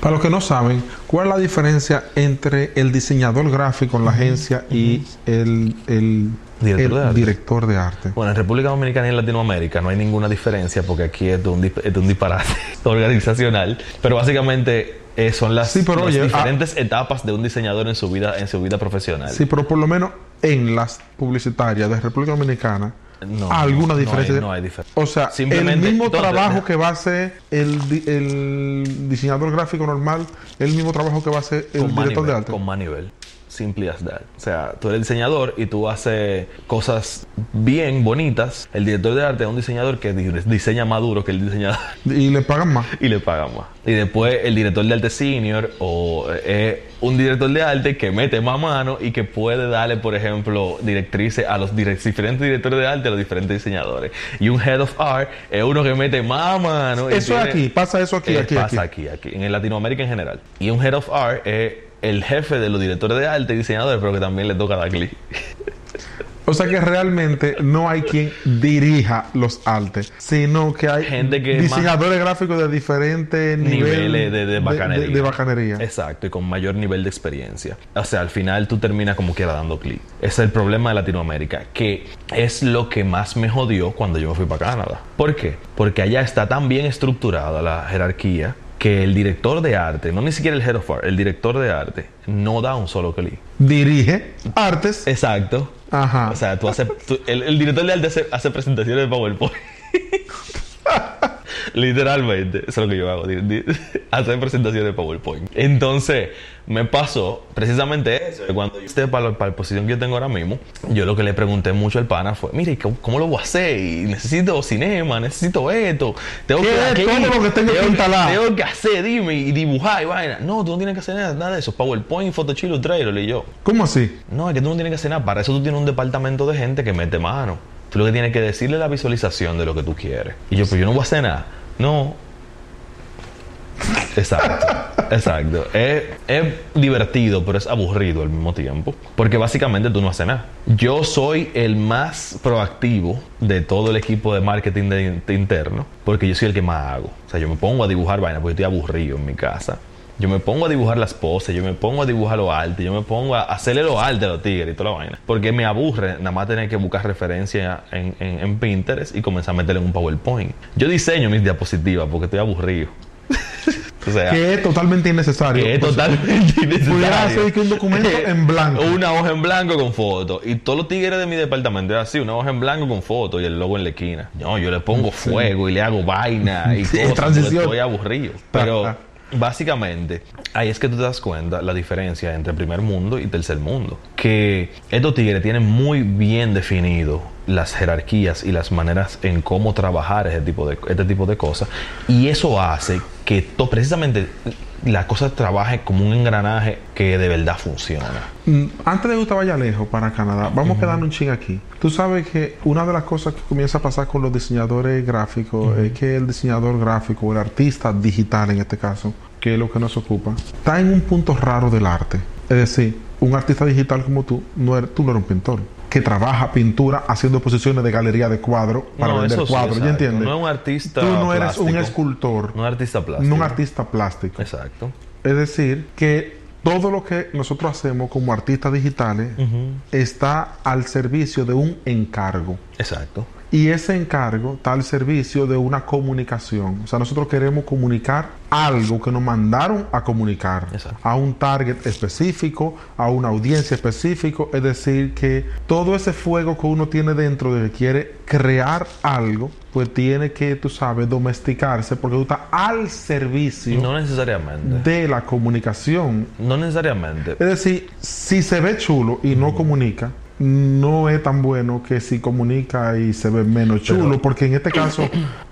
Para los que no saben, ¿cuál es la diferencia entre el diseñador gráfico en la agencia y el, el Director el de arte. director de arte? Bueno, en República Dominicana y en Latinoamérica no hay ninguna diferencia porque aquí es de un, es de un disparate organizacional. Pero básicamente eh, son las, Sí, pero las oye, ah- diferentes etapas de un diseñador en su vida, en su vida profesional. Sí, pero por lo menos en las publicitarias de República Dominicana, No, alguna no hay- diferencia. no hay diferencia. O sea, el Simplemente, mismo entonces, trabajo que va a hacer el, el diseñador gráfico normal, el mismo trabajo que va a hacer el con director de arte. Con más nivel. Simply as that. O sea, tú eres diseñador y tú haces cosas bien bonitas. El director de arte es un diseñador que di- diseña más duro que el diseñador. Y le pagan más. y le pagan más. Y después el director de arte senior o eh, un director de arte que mete más mano y que puede darle, por ejemplo, directrices a los diferentes directores de arte, a los diferentes diseñadores. Y un head of art es uno que mete más mano. Eso es aquí, pasa eso aquí, Eh, aquí, pasa aquí. aquí, aquí, en Latinoamérica en general. Y un head of art es el jefe de los directores de arte y diseñadores, pero que también le toca dar clic. O sea que realmente no hay quien dirija los artes, sino que hay Gente que es diseñadores gráficos de diferentes niveles de, de bacanería. de- de bacanería. Exacto, y con mayor nivel de experiencia. O sea, al final tú terminas como quiera dando clic. Es el problema de Latinoamérica, que es lo que más me jodió cuando yo me fui para Canadá. ¿Por qué? Porque allá está tan bien estructurada la jerarquía que el director de arte, no ni siquiera el head of art, el director de arte, no da un solo clic. Dirige artes. Exacto. Ajá. O sea, tú haces, tú- el, el director de arte hace, hace presentaciones de PowerPoint. Literalmente, eso es lo que yo hago, hacer presentaciones de PowerPoint. Entonces, me pasó precisamente eso. que Cuando yo esté para, la- para la posición que yo tengo ahora mismo, yo lo que le pregunté mucho al pana fue, mire, ¿cómo, cómo lo voy a hacer? Y necesito cinema, necesito esto. Tengo ¿Qué es todo lo que tengo que instalar? Tengo que hacer, dime, y dibujar y vaina. No, tú no tienes que hacer nada, nada de eso. PowerPoint, Photoshop, Illustrator, y yo. ¿Cómo así? No, es que tú no tienes que hacer nada. Para eso tú tienes un departamento de gente que mete mano. Tú lo que tienes que decirle es la visualización de lo que tú quieres. Y yo, pues yo no voy a hacer nada. No. Exacto. Exacto. Es, es divertido, pero es aburrido al mismo tiempo. Porque básicamente tú no haces nada. Yo soy el más proactivo de todo el equipo de marketing de, de interno. Porque yo soy el que más hago. O sea, yo me pongo a dibujar vaina porque estoy aburrido en mi casa. Yo me pongo a dibujar las poses, yo me pongo a dibujar los artes, yo me pongo a hacerle los artes a los tigres y toda la vaina. Porque me aburre nada más tener que buscar referencia en, en- en Pinterest y comenzar a meterle en un PowerPoint. Yo diseño mis diapositivas porque estoy aburrido. o sea, Que es totalmente innecesario. que es Pues, totalmente Pudiera innecesario. hacer que un documento en blanco. Una hoja en blanco con fotos. Y todos los tigres de mi departamento es así, una hoja en blanco con fotos y el logo en la esquina. No, yo le pongo fuego y le hago vaina y Sí, cosas. transición. Estoy aburrido. Pero básicamente, ahí es que tú te das cuenta la diferencia entre primer mundo y tercer mundo. Que estos tigres tienen muy bien definido las jerarquías y las maneras en cómo trabajar tipo de, este tipo de cosas. Y eso hace que to- precisamente la cosa trabaje como un engranaje que de verdad funciona. Mm, Antes de que usted vaya lejos para Canadá, vamos a quedarnos un ching aquí. Tú sabes que una de las cosas que comienza a pasar con los diseñadores gráficos es que el diseñador gráfico, o el artista digital en este caso, que es lo que nos ocupa, está en un punto raro del arte. Es decir, un artista digital como tú, no eres, tú no eres un pintor que trabaja pintura haciendo exposiciones de galería de cuadros para No, vender sí, cuadros, ¿ya entiendes? No es un artista Tú no eres un escultor, No es artista plástico. no un artista plástico. Exacto. Es decir, que todo lo que nosotros hacemos como artistas digitales está al servicio de un encargo. Exacto. Y ese encargo está al servicio de una comunicación. O sea, nosotros queremos comunicar algo que nos mandaron a comunicar Exacto. a un target específico, a una audiencia específica. Es decir, que todo ese fuego que uno tiene dentro de que quiere crear algo, pues tiene que, tú sabes, domesticarse porque tú estás al servicio No necesariamente. de la comunicación. No necesariamente. Es decir, si se ve chulo y no comunica, no es tan bueno que si comunica y se ve menos chulo, porque en este caso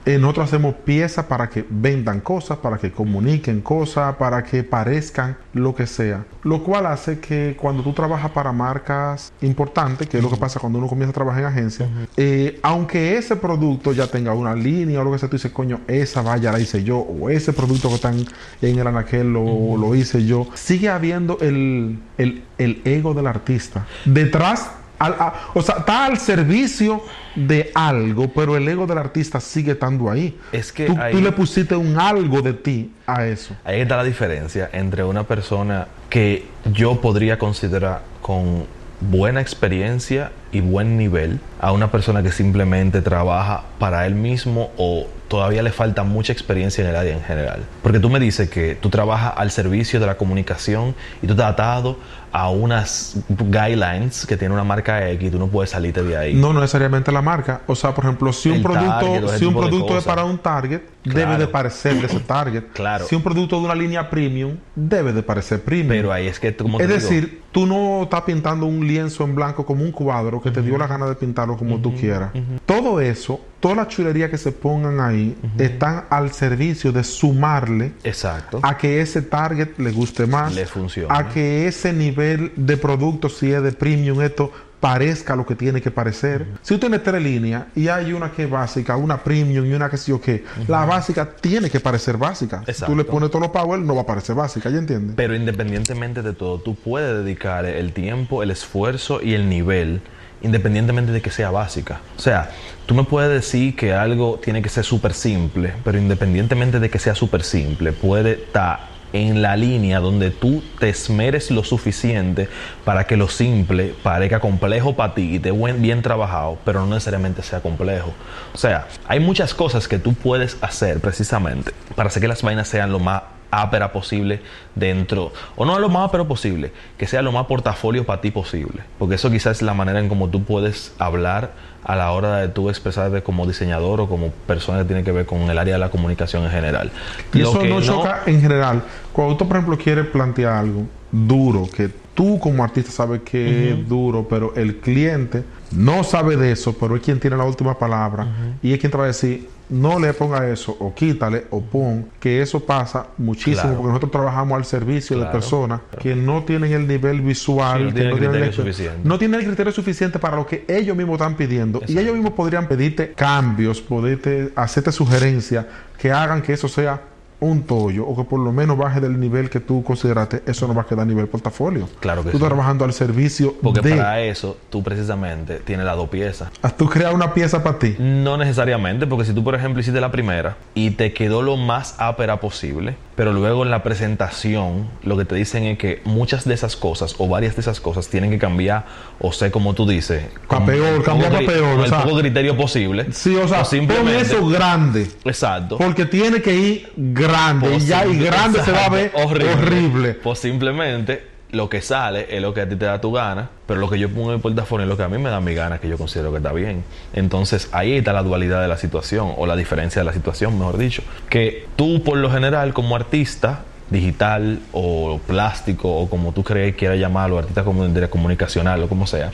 eh, nosotros hacemos piezas para que vendan cosas, para que comuniquen cosas, para que parezcan lo que sea. Lo cual hace que cuando tú trabajas para marcas importantes, que es lo que pasa cuando uno comienza a trabajar en agencia, eh, aunque ese producto ya tenga una línea o lo que sea, tú dices, coño, esa valla la hice yo, o ese producto que está en, en el anaquel lo, lo hice yo, sigue habiendo el, el, el ego del artista. Detrás, al- a- o sea, está al servicio de algo, pero el ego del artista sigue estando ahí. Es que tú, ahí- tú le pusiste un algo de ti a eso. Ahí está la diferencia entre una persona que yo podría considerar con buena experiencia y buen nivel a una persona que simplemente trabaja para él mismo o todavía le falta mucha experiencia en el área en general. Porque tú me dices que tú trabajas al servicio de la comunicación y tú estás atado a unas guidelines que tiene una marca X y tú no puedes salirte de ahí. No necesariamente la marca. O sea, por ejemplo, si un El producto, si un producto es para un target, Claro. debe de parecer de ese target. Claro. Si un producto de una línea premium, debe de parecer premium. Pero ahí es que, como es te digo, decir, tú no estás pintando un lienzo en blanco como un cuadro que te dio la gana de pintarlo como tú quieras. Todo eso, toda la chulería que se pongan ahí, están al servicio de sumarle Exacto. a que ese target le guste más, Le funcione. a que ese nivel de producto, si es de premium, esto parezca lo que tiene que parecer. Si usted tiene tres líneas y hay una que es básica, una premium y una que sí o qué, la básica tiene que parecer básica. Si tú le pones todos los power, no va a parecer básica, ¿ya entiendes? Pero independientemente de todo, tú puedes dedicar el tiempo, el esfuerzo y el nivel, independientemente de que sea básica. O sea, tú me puedes decir que algo tiene que ser súper simple, pero independientemente de que sea súper simple, puede estar en la línea donde tú te esmeres lo suficiente para que lo simple parezca complejo para ti y esté bien trabajado, pero no necesariamente sea complejo. O sea, hay muchas cosas que tú puedes hacer precisamente para hacer que las vainas sean lo más ápera posible dentro, o no lo más ápero posible, que sea lo más portafolio para ti posible, porque eso quizás es la manera en cómo tú puedes hablar a la hora de tú expresarte como diseñador o como persona que tiene que ver con el área de la comunicación en general. Y Lo eso que no, choca en general. Cuando tú, por ejemplo, quieres plantear algo duro, que tú como artista sabes que es duro, pero el cliente no sabe de eso, pero es quien tiene la última palabra y es quien te va a decir, no le ponga eso, o quítale, o pon, que eso pasa muchísimo, Claro. porque nosotros trabajamos al servicio de Claro, personas que no tienen el nivel visual, Sí, no tienen el criterio el- suficiente. no tienen el criterio suficiente para lo que ellos mismos están pidiendo. Y ellos mismos podrían pedirte cambios, poderte hacerte sugerencias que hagan que eso sea un tollo o que por lo menos baje del nivel que tú consideraste, eso no va a quedar a nivel portafolio. Claro que tú sí. estás trabajando al servicio Porque de... para eso tú precisamente tienes las dos piezas. a tú crear una pieza para ti. No necesariamente, porque si tú, por ejemplo, hiciste la primera y te quedó lo más ápera posible, pero luego en la presentación lo que te dicen es que muchas de esas cosas o varias de esas cosas tienen que cambiar o ser como tú dices, con peor, cambiar cri- peor, con o el sea. poco criterio posible. Sí, o sea, o pon eso grande. Exacto. Porque tiene que ir grande. Y ya y grande se va a ver exacto, horrible. Pues simplemente lo que sale es lo que a ti te da tu gana, pero lo que yo pongo en el portafolio es lo que a mí me da mi gana, que yo considero que está bien. Entonces ahí está la dualidad de la situación, o la diferencia de la situación, mejor dicho. Que tú, por lo general, como artista digital o plástico, o como tú crees quieras llamarlo, artista comunicacional o como sea,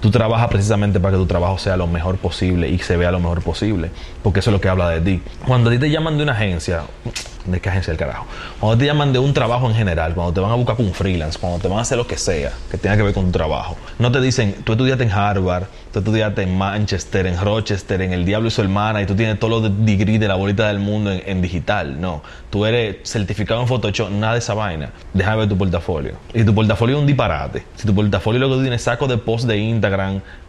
tú trabajas precisamente para que tu trabajo sea lo mejor posible y se vea lo mejor posible, porque eso es lo que habla de ti. Cuando a ti te llaman de una agencia, de qué agencia el carajo. Cuando te llaman de un trabajo en general, cuando te van a buscar con un freelance, cuando te van a hacer lo que sea que tenga que ver con tu trabajo, no te dicen, tú estudiaste en Harvard, tú estudiaste en Manchester, en Rochester, en El Diablo y su hermana, y tú tienes todos los degrees de la bolita del mundo en, digital. No, tú eres certificado en Photoshop, nada de esa vaina. Déjame ver tu portafolio. Y tu portafolio es un disparate. Si tu portafolio lo que tú tienes saco de post de Instagram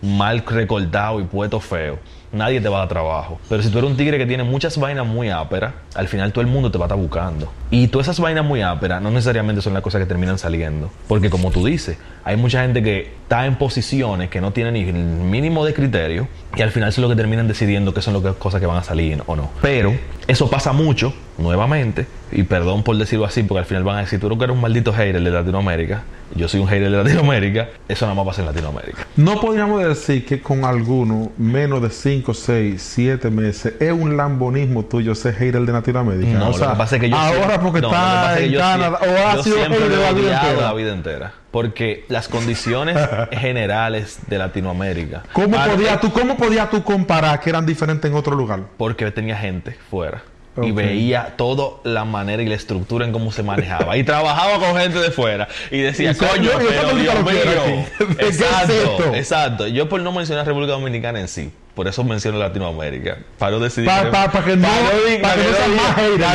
mal recortado y puesto feo nadie te va a dar trabajo. Pero si tú eres un tigre que tiene muchas vainas muy áperas, al final todo el mundo te va a estar buscando. Y todas esas vainas muy áperas no necesariamente son las cosas que terminan saliendo. Porque como tú dices, hay mucha gente que está en posiciones que no tienen ni el mínimo de criterio y al final son lo que terminan decidiendo qué son las cosas que van a salir o no. Pero eso pasa mucho, nuevamente, y perdón por decirlo así, porque al final van a decir, tú no eres un maldito hater de Latinoamérica, yo soy un hater de Latinoamérica, eso nada más pasa en Latinoamérica. No podríamos decir que con alguno, menos de 5, 6, 7 meses, es un lambonismo tuyo ser hater de Latinoamérica. No, o sea, lo que pasa es que yo ahora siempre- porque no, que está que en Canadá, o ha sido hater de la vida entera. Porque las condiciones generales de Latinoamérica. ¿Cómo podías tú, ¿Cómo podías tú comparar que eran diferentes en otro lugar? Porque tenía gente fuera. Y veía toda la manera y la estructura en cómo se manejaba. Y trabajaba con gente de fuera. Y decía, coño, pero Dios mío. aquí. ¿Qué es Exacto, exacto. Yo por no mencionar República Dominicana en sí. Por eso menciono Latinoamérica. Para no decidir. Pa- pa- pa que no- pa que. Para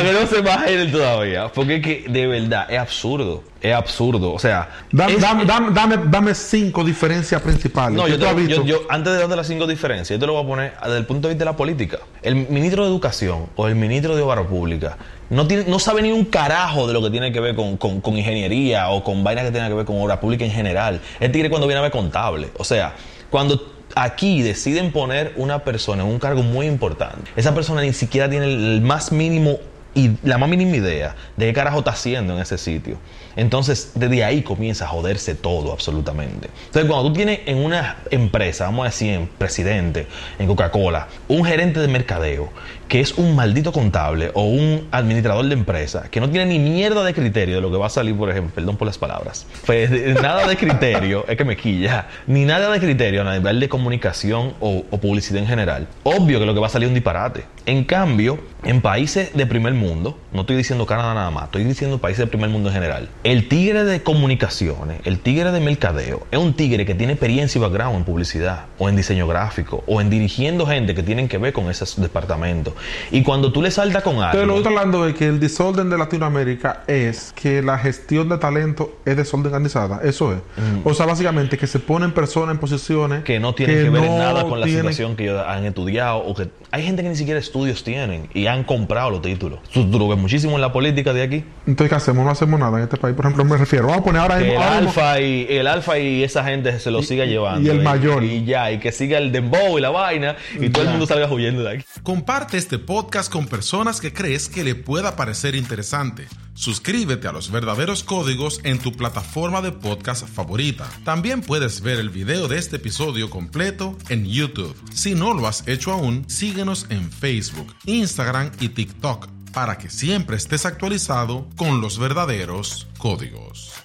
que no sea más hater todavía. Porque es que, de verdad, es absurdo. Es absurdo. O sea. Dame, es- dame, dame, dame, dame cinco diferencias principales. no, yo, te- has visto. yo- yo- antes de darte las cinco diferencias, yo te lo voy a poner desde el punto de vista de la política. El ministro de Educación o el ministro de Obra Pública no, tiene, no sabe ni un carajo de lo que tiene que ver con, con- con ingeniería o con vainas que tengan que ver con obra pública en general. El tigre cuando viene a ver contable. O sea, cuando aquí deciden poner una persona en un cargo muy importante, esa persona ni siquiera tiene el, más mínimo y la más mínima idea de qué carajo está haciendo en ese sitio. Entonces, desde ahí comienza a joderse todo absolutamente. Entonces, cuando tú tienes en una empresa, vamos a decir en Presidente, en Coca-Cola, un gerente de mercadeo que es un maldito contable o un administrador de empresa que no tiene ni mierda de criterio de lo que va a salir, por ejemplo, perdón por las palabras, pues nada de criterio, es que me quilla, ni nada de criterio a nivel de comunicación o, o publicidad en general. Obvio que lo que va a salir es un disparate. En cambio, en países de primer mundo, no estoy diciendo Canadá nada más, estoy diciendo países de primer mundo en general, el tigre de comunicaciones, el tigre de mercadeo, es un tigre que tiene experiencia y background en publicidad, o en diseño gráfico, o en dirigiendo gente que tienen que ver con esos departamentos. Y cuando tú le saltas con algo... Pero lo que estoy hablando es que el desorden de Latinoamérica es que la gestión de talento es desorganizada. Eso es. O sea, básicamente que se ponen personas en posiciones Mm. que no tienen que, ver no nada con la tienen- situación que ellos han estudiado o que hay gente que ni siquiera estudios tienen y han comprado los títulos. Tú, tú lo ves muchísimo en la política de aquí. Entonces, ¿qué hacemos? No hacemos nada en este país. Por ejemplo, me refiero. Vamos a poner ahora Que mismo. el ahora mismo- alfa y el alfa y esa gente se lo siga llevando y el mayor. y ya y que siga el dembow y la vaina y todo el mundo salga huyendo de aquí. Comparte este podcast con personas que crees que le pueda parecer interesante. Suscríbete a los verdaderos códigos en tu plataforma de podcast favorita. También puedes ver el video de este episodio completo en YouTube. Si no lo has hecho aún, síguenos en Facebook, Instagram y TikTok para que siempre estés actualizado con los verdaderos códigos.